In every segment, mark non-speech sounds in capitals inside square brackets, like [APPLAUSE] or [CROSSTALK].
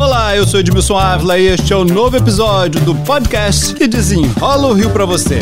Olá, eu sou Edmilson Ávila e este é o novo episódio do podcast que desenrola o Rio para você.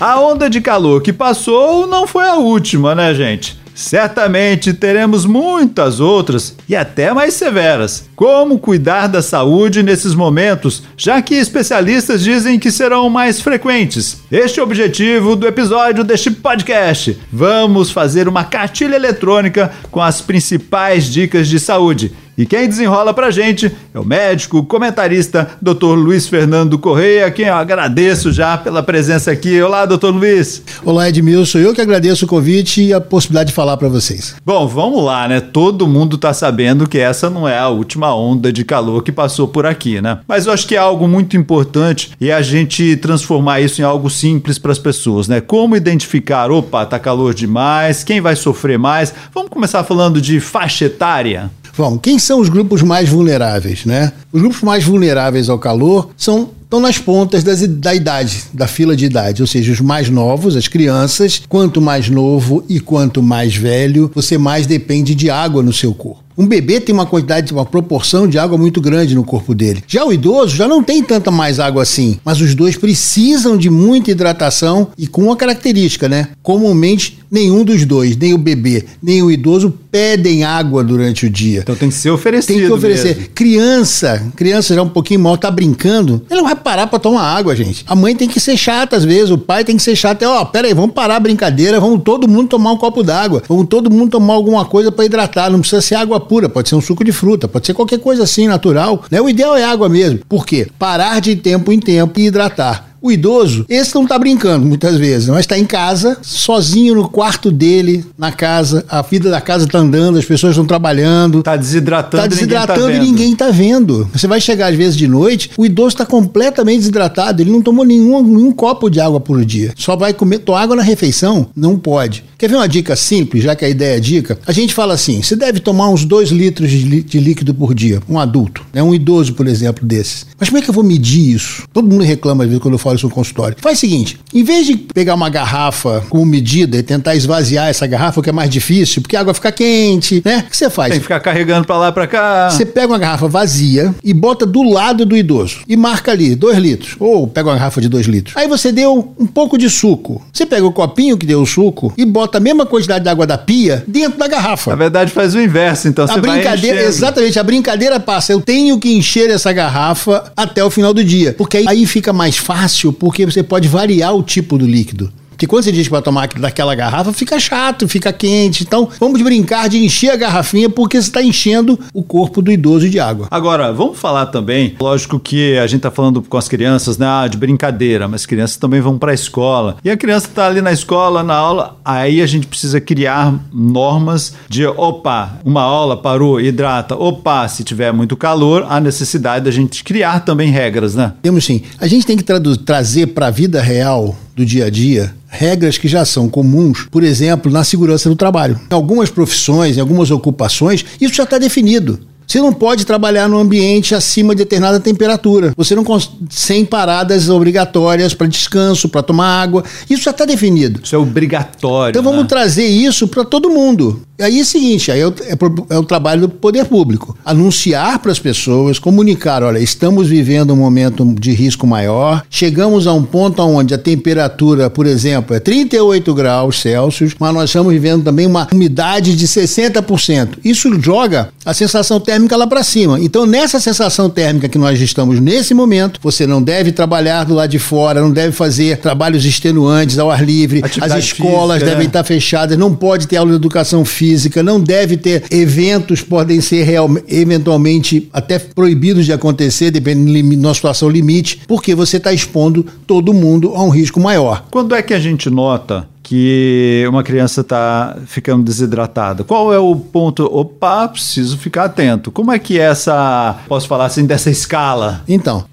A onda de calor que passou não foi a última, né, gente? Certamente teremos muitas outras e até mais severas. Como cuidar da saúde nesses momentos, já que especialistas dizem que serão mais frequentes? Este é o objetivo do episódio deste podcast. Vamos fazer uma cartilha eletrônica com as principais dicas de saúde e quem desenrola pra gente é o médico, comentarista, Dr. Luiz Fernando Correia, a quem eu agradeço já pela presença aqui. Olá, Dr. Luiz. Olá, Edmilson. Eu que agradeço o convite e a possibilidade de falar para vocês. Bom, vamos lá, né? Todo mundo tá sabendo que essa não é a última onda de calor que passou por aqui, né? Mas eu acho que é algo muito importante e a gente transformar isso em algo simples para as pessoas, né? Como identificar, opa, tá calor demais, quem vai sofrer mais? Vamos começar falando de faixa etária. Vamos, quem são os grupos mais vulneráveis, né? Os grupos mais vulneráveis ao calor são estão nas pontas das, da idade, da fila de idade, ou seja, os mais novos, as crianças. Quanto mais novo e quanto mais velho, você mais depende de água no seu corpo. Um bebê tem uma quantidade, uma proporção de água muito grande no corpo dele. Já o idoso já não tem tanta mais água assim, mas os dois precisam de muita hidratação e com uma característica, né? Comumente nenhum dos dois, nem o bebê, nem o idoso pedem água durante o dia. Então tem que ser oferecido. Tem que oferecer. Mesmo. Criança, criança já um pouquinho mal tá brincando, ela vai parar para tomar água, gente. A mãe tem que ser chata às vezes, o pai tem que ser chato. Ó, oh, pera aí, vamos parar a brincadeira, vamos todo mundo tomar um copo d'água, vamos todo mundo tomar alguma coisa para hidratar, não precisa ser água pura, pode ser um suco de fruta, pode ser qualquer coisa assim, natural. Né? O ideal é água mesmo. Por quê? Parar de tempo em tempo e hidratar. O idoso, esse não tá brincando muitas vezes, mas está em casa, sozinho no quarto dele, na casa, a vida da casa tá andando, as pessoas estão trabalhando. Tá desidratando, tá desidratando ninguém tá e ninguém tá vendo. Você vai chegar às vezes de noite, o idoso está completamente desidratado, ele não tomou nenhum, nenhum copo de água por dia. Só vai comer, tomar água na refeição? Não pode. Quer ver uma dica simples, já que a ideia é dica? A gente fala assim: você deve tomar uns 2 litros de, de líquido por dia, um adulto, né? um idoso, por exemplo, desses. Mas como é que eu vou medir isso? Todo mundo reclama às vezes quando eu falo seu consultório. Faz o seguinte: em vez de pegar uma garrafa como medida e tentar esvaziar essa garrafa, o que é mais difícil, porque a água fica quente, né? O que você faz? Tem que ficar carregando para lá para cá. Você pega uma garrafa vazia e bota do lado do idoso e marca ali 2 litros. Ou pega uma garrafa de 2 litros. Aí você deu um pouco de suco. Você pega o copinho que deu o suco e bota a mesma quantidade de água da pia dentro da garrafa. Na verdade, faz o inverso, então a brincadeira, Exatamente, a brincadeira passa. Eu tenho que encher essa garrafa até o final do dia. Porque aí, aí fica mais fácil fácil porque você pode variar o tipo do líquido. Porque quando você diz que vai tomar daquela garrafa, fica chato, fica quente. Então, vamos brincar de encher a garrafinha porque você está enchendo o corpo do idoso de água. Agora, vamos falar também, lógico que a gente está falando com as crianças, né, ah, de brincadeira, mas crianças também vão para a escola. E a criança está ali na escola, na aula, aí a gente precisa criar normas de, opa, uma aula parou, hidrata. Opa, se tiver muito calor, há necessidade da gente criar também regras, né? Temos sim. A gente tem que trazer para a vida real do dia a dia regras que já são comuns, por exemplo, na segurança do trabalho. Em algumas profissões, em algumas ocupações, isso já está definido. Você não pode trabalhar no ambiente acima de determinada temperatura. Você não sem paradas obrigatórias para descanso, para tomar água. Isso já está definido. Isso é obrigatório. Então vamos né? trazer isso para todo mundo. Aí é o seguinte, aí é o, é, é o trabalho do poder público. Anunciar para as pessoas, comunicar, olha, estamos vivendo um momento de risco maior, chegamos a um ponto onde a temperatura, por exemplo, é 38 graus Celsius, mas nós estamos vivendo também uma umidade de 60%. Isso joga a sensação térmica lá para cima. Então, nessa sensação térmica que nós estamos nesse momento, você não deve trabalhar do lado de fora, não deve fazer trabalhos extenuantes ao ar livre, Atividade as escolas física, devem é. estar fechadas, não pode ter aula de educação física não deve ter eventos, podem ser real, eventualmente até proibidos de acontecer, dependendo de uma situação limite, porque você está expondo todo mundo a um risco maior. Quando é que a gente nota que uma criança está ficando desidratada? Qual é o ponto? Opa, preciso ficar atento. Como é que é essa, posso falar assim, dessa escala? Então,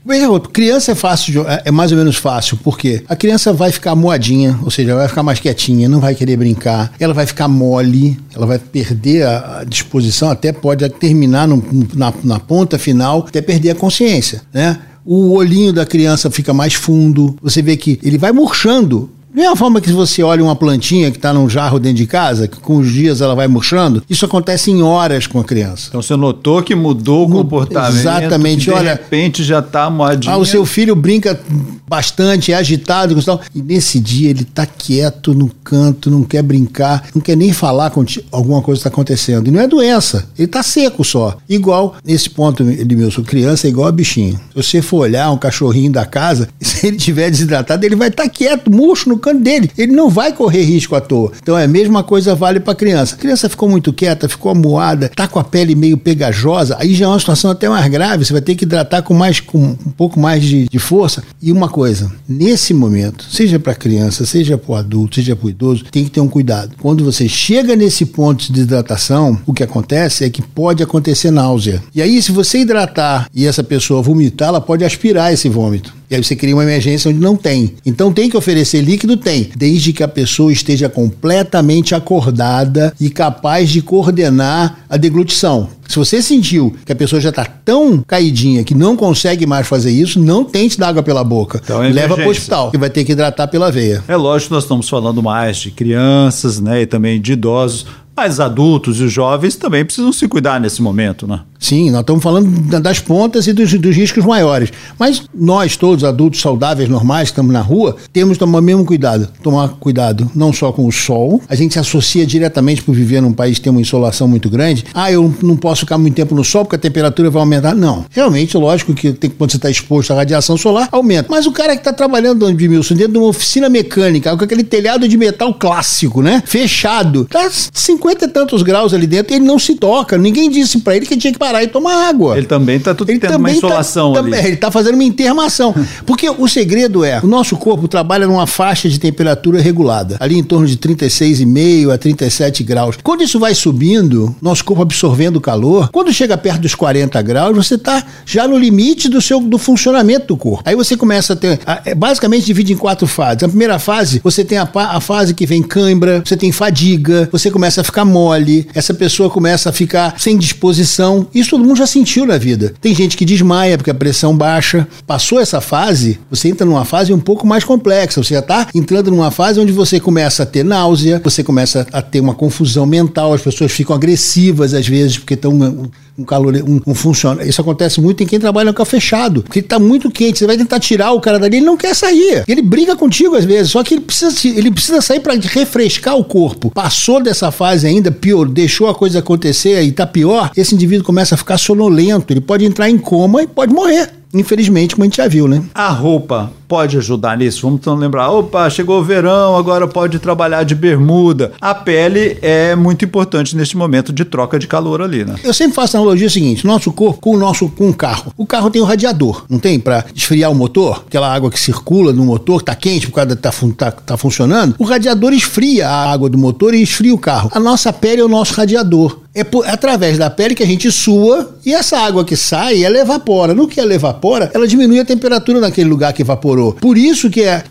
criança é fácil, é, é mais ou menos fácil, porque a criança vai ficar moadinha, ou seja, vai ficar mais quietinha, não vai querer brincar, ela vai ficar mole, ela vai perder a, disposição, até pode terminar no, na, na ponta final, até perder a consciência, né? o olhinho da criança fica mais fundo, você vê que ele vai murchando mesma forma que você olha uma plantinha que está num jarro dentro de casa, que com os dias ela vai murchando, isso acontece em horas com a criança. Então você notou que mudou o comportamento. Exatamente. de olha, repente já está moadinho. Ah, o seu filho brinca bastante, é agitado e nesse dia ele está quieto no canto, não quer brincar, não quer nem falar com alguma coisa está acontecendo. E não é doença, ele está seco só. Igual, nesse ponto, Edmilson, criança é igual a bichinho. Se você for olhar um cachorrinho da casa, [LAUGHS] se ele estiver desidratado, ele vai estar tá quieto, murcho no canto canto dele. Ele não vai correr risco à toa. Então é a mesma coisa vale para criança. A criança ficou muito quieta, ficou amuada, tá com a pele meio pegajosa, aí já é uma situação até mais grave. Você vai ter que hidratar com mais com um pouco mais de, de força. E uma coisa, nesse momento, seja para criança, seja para o adulto, seja para o idoso, tem que ter um cuidado. Quando você chega nesse ponto de desidratação, o que acontece é que pode acontecer náusea. E aí, se você hidratar e essa pessoa vomitar, ela pode aspirar esse vômito. E aí você cria uma emergência onde não tem. Então tem que oferecer líquido? Tem. Desde que a pessoa esteja completamente acordada e capaz de coordenar a deglutição. Se você sentiu que a pessoa já está tão caidinha que não consegue mais fazer isso, não tente dar água pela boca. Então, é Leva para o hospital, que vai ter que hidratar pela veia. É lógico que nós estamos falando mais de crianças, né, e também de idosos, mas adultos e jovens também precisam se cuidar nesse momento, né? Sim, nós estamos falando das pontas e dos, dos, riscos maiores. Mas nós, todos adultos saudáveis, normais, que estamos na rua, temos que tomar o mesmo cuidado. Tomar cuidado não só com o sol, a gente se associa diretamente por viver num país que tem uma insolação muito grande. Ah, eu não posso ficar muito tempo no sol porque a temperatura vai aumentar. Não. Realmente, lógico que tem, quando você está exposto à radiação solar, aumenta. Mas o cara que está trabalhando, Edmilson, dentro de uma oficina mecânica, com aquele telhado de metal clássico, né? Fechado, tá 50 e tantos graus ali dentro e ele não se toca. Ninguém disse para ele que tinha que parar e tomar água. Ele também está tudo ele tendo uma tá insolação tá, ali. Ele está fazendo uma intermação. [LAUGHS] Porque o segredo é, o nosso corpo trabalha numa faixa de temperatura regulada, ali em torno de 36,5 a 37 graus. Quando isso vai subindo, nosso corpo absorvendo calor, quando chega perto dos 40 graus, você está já no limite do seu do funcionamento do corpo. Aí você começa a ter, a, é, basicamente divide em quatro fases. A primeira fase, você tem a, a fase que vem cãibra, você tem fadiga, você começa a ficar mole, essa pessoa começa a ficar sem disposição. Isso todo mundo já sentiu na vida. Tem gente que desmaia porque a pressão baixa. Passou essa fase, você entra numa fase um pouco mais complexa. Você já está entrando numa fase onde você começa a ter náusea, você começa a ter uma confusão mental, as pessoas ficam agressivas às vezes porque estão um calor, um, um funciona. Isso acontece muito em quem trabalha no carro fechado, porque tá muito quente. Você vai tentar tirar o cara dali, ele não quer sair. Ele briga contigo às vezes, só que ele precisa, ele precisa sair para refrescar o corpo. Passou dessa fase ainda, pior, deixou a coisa acontecer e tá pior, esse indivíduo começa a ficar sonolento, ele pode entrar em coma e pode morrer. Infelizmente, como a gente já viu, né? A roupa pode ajudar nisso? Vamos então lembrar, opa, chegou o verão, agora pode trabalhar de bermuda. A pele é muito importante neste momento de troca de calor ali, né? Eu sempre faço a analogia seguinte, nosso corpo com o nosso com o carro. O carro tem o um radiador, não tem? Para esfriar o motor, aquela água que circula no motor, tá quente por causa de tá, tá, tá funcionando. O radiador esfria a água do motor e esfria o carro. A nossa pele é o nosso radiador. É, por, através da pele que a gente sua e essa água que sai, ela evapora. No que ela evapora, ela diminui a temperatura naquele lugar que evaporou. Por isso que é,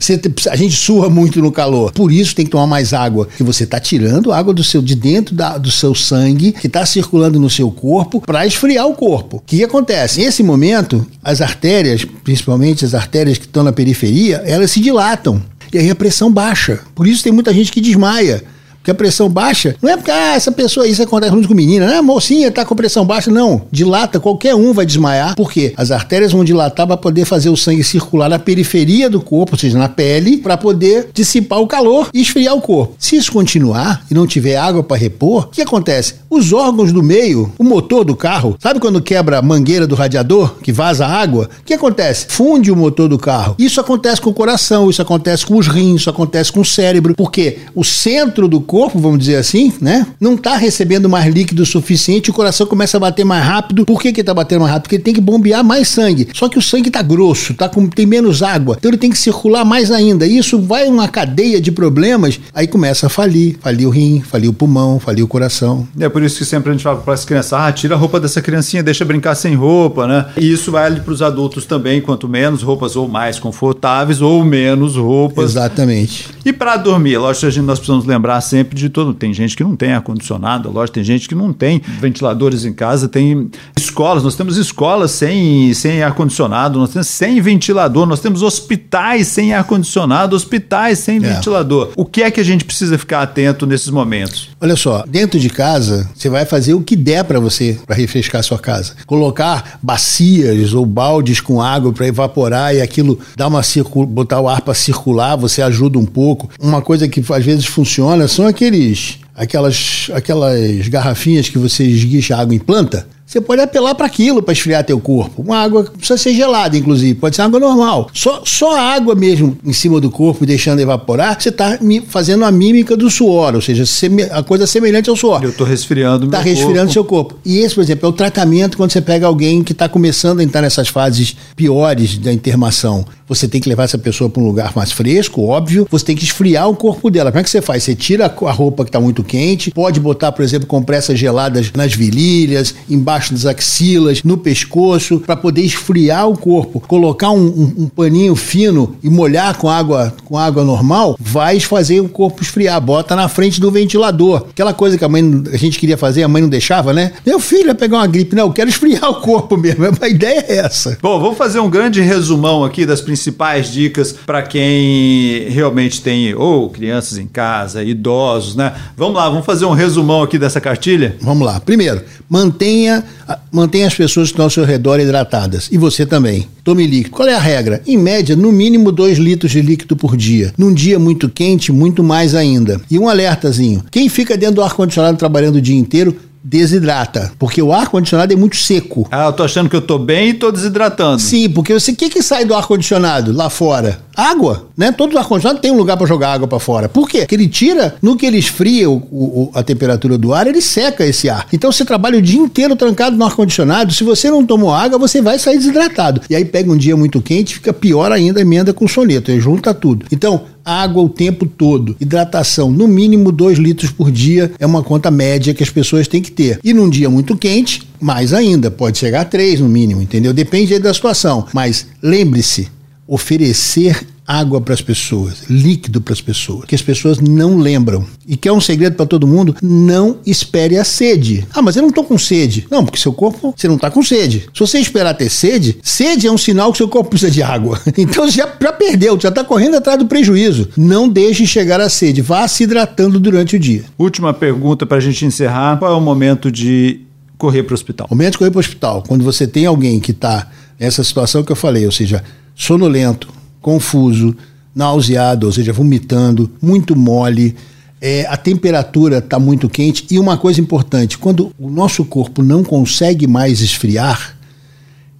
a gente sua muito no calor. Por isso tem que tomar mais água, que você está tirando água do seu de dentro da, do seu sangue que está circulando no seu corpo para esfriar o corpo. O que acontece? Nesse momento, as artérias, principalmente as artérias que estão na periferia, elas se dilatam. E aí a pressão baixa. Por isso tem muita gente que desmaia que a pressão baixa não é porque ah, essa pessoa, isso acontece muito com menina, né? Mocinha tá com pressão baixa. Não, dilata, qualquer um vai desmaiar, porque as artérias vão dilatar para poder fazer o sangue circular na periferia do corpo, ou seja, na pele, para poder dissipar o calor e esfriar o corpo. Se isso continuar e não tiver água para repor, o que acontece? Os órgãos do meio, o motor do carro, sabe quando quebra a mangueira do radiador, que vaza água? O que acontece? Funde o motor do carro. Isso acontece com o coração, isso acontece com os rins, isso acontece com o cérebro, porque o centro do corpo corpo, vamos dizer assim, né? Não está recebendo mais líquido suficiente, o coração começa a bater mais rápido. Por que que tá batendo mais rápido? Porque ele tem que bombear mais sangue. Só que o sangue tá grosso, tá com, tem menos água. Então ele tem que circular mais ainda. Isso vai uma cadeia de problemas, aí começa a falir. Falir o rim, falir o pulmão, falir o coração. É por isso que sempre a gente fala para as crianças, ah, tira a roupa dessa criancinha, deixa brincar sem roupa, né? E isso vale para os adultos também, quanto menos roupas ou mais confortáveis ou menos roupas. Exatamente. E para dormir, lógico, a gente, nós precisamos lembrar sempre de tudo. Tem gente que não tem ar-condicionado, lógico, tem gente que não tem ventiladores em casa, tem escolas, nós temos escolas sem, sem ar-condicionado, nós temos sem ventilador, nós temos hospitais sem ar-condicionado, hospitais sem é. ventilador. O que é que a gente precisa ficar atento nesses momentos? Olha só, dentro de casa, você vai fazer o que der para você, para refrescar a sua casa. Colocar bacias ou baldes com água para evaporar e aquilo dar uma botar o ar para circular, você ajuda um pouco. Uma coisa que às vezes funciona são aqueles aquelas, aquelas garrafinhas que você esguicha água em planta. Você pode apelar para aquilo para esfriar teu corpo. Uma água precisa ser gelada, inclusive, pode ser água normal. Só, só a água mesmo em cima do corpo, deixando evaporar, você está fazendo a mímica do suor, ou seja, a coisa semelhante ao suor. Eu estou resfriando Está resfriando corpo. seu corpo. E esse, por exemplo, é o tratamento quando você pega alguém que está começando a entrar nessas fases piores da intermação. Você tem que levar essa pessoa para um lugar mais fresco, óbvio. Você tem que esfriar o corpo dela. Como é que você faz? Você tira a roupa que está muito quente, pode botar, por exemplo, compressas geladas nas virilhas, embaixo embaixo das axilas, no pescoço, para poder esfriar o corpo. Colocar um, um, um, paninho fino e molhar com água, com água normal, vai fazer o corpo esfriar. Bota na frente do ventilador. Aquela coisa que a mãe a gente queria fazer, a mãe não deixava, né? Meu filho vai pegar uma gripe. Não, eu quero esfriar [LAUGHS] o corpo mesmo. A ideia é essa. Bom, vamos fazer um grande resumão aqui das principais dicas para quem realmente tem ou crianças em casa, idosos, né? Vamos lá, vamos fazer um resumão aqui dessa cartilha? Vamos lá. Primeiro, mantenha mantenha as pessoas que estão ao seu redor hidratadas. E você também. Tome líquido. Qual é a regra? Em média, no mínimo 2 litros de líquido por dia. Num dia muito quente, muito mais ainda. E um alertazinho: quem fica dentro do ar-condicionado trabalhando o dia inteiro, desidrata, porque o ar condicionado é muito seco. Ah, eu tô achando que eu tô bem e tô desidratando. Sim, porque você o que que sai do ar condicionado lá fora? Água, né? Todo ar condicionado tem um lugar para jogar água para fora. Por quê? Porque ele tira, no que ele esfria o, o, a temperatura do ar, ele seca esse ar. Então você trabalha o dia inteiro trancado no ar condicionado. Se você não tomou água, você vai sair desidratado. E aí pega um dia muito quente, fica pior ainda, emenda com soneto, aí junta tudo. Então água o tempo todo. Hidratação, no mínimo 2 litros por dia, é uma conta média que as pessoas têm que ter. E num dia muito quente, mais ainda, pode chegar a 3 no mínimo, entendeu? Depende da situação. Mas lembre-se, oferecer água para as pessoas, líquido para as pessoas, que as pessoas não lembram. E que é um segredo para todo mundo, não espere a sede. Ah, mas eu não estou com sede. Não, porque seu corpo, você não está com sede. Se você esperar ter sede, sede é um sinal que seu corpo precisa de água. [LAUGHS] Então já, já perdeu, já está correndo atrás do prejuízo. Não deixe chegar a sede, vá se hidratando durante o dia. Última pergunta para a gente encerrar, qual é o momento de correr para o hospital? O momento de correr para o hospital, quando você tem alguém que está nessa situação que eu falei, ou seja, sonolento, confuso, nauseado, ou seja, vomitando, muito mole, é, a temperatura está muito quente. E uma coisa importante: quando o nosso corpo não consegue mais esfriar,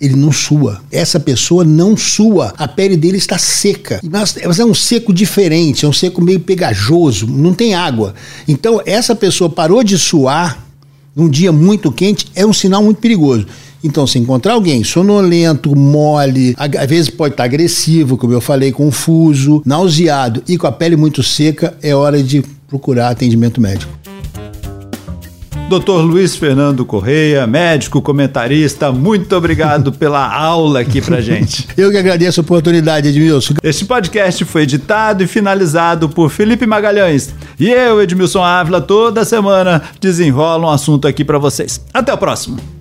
ele não sua. Essa pessoa não sua. A pele dele está seca. Mas é um seco diferente, é um seco meio pegajoso, não tem água. Então, essa pessoa parou de suar num dia muito quente, é um sinal muito perigoso. Então, se encontrar alguém sonolento, mole, às vezes pode estar agressivo, como eu falei, confuso, nauseado e com a pele muito seca, é hora de procurar atendimento médico. Dr. Luiz Fernando Correia, médico, comentarista, muito obrigado [LAUGHS] pela aula aqui pra gente. [LAUGHS] Eu que agradeço a oportunidade, Edmilson. Este podcast foi editado e finalizado por Felipe Magalhães. E eu, Edmilson Ávila, toda semana desenrola um assunto aqui para vocês. Até o próximo.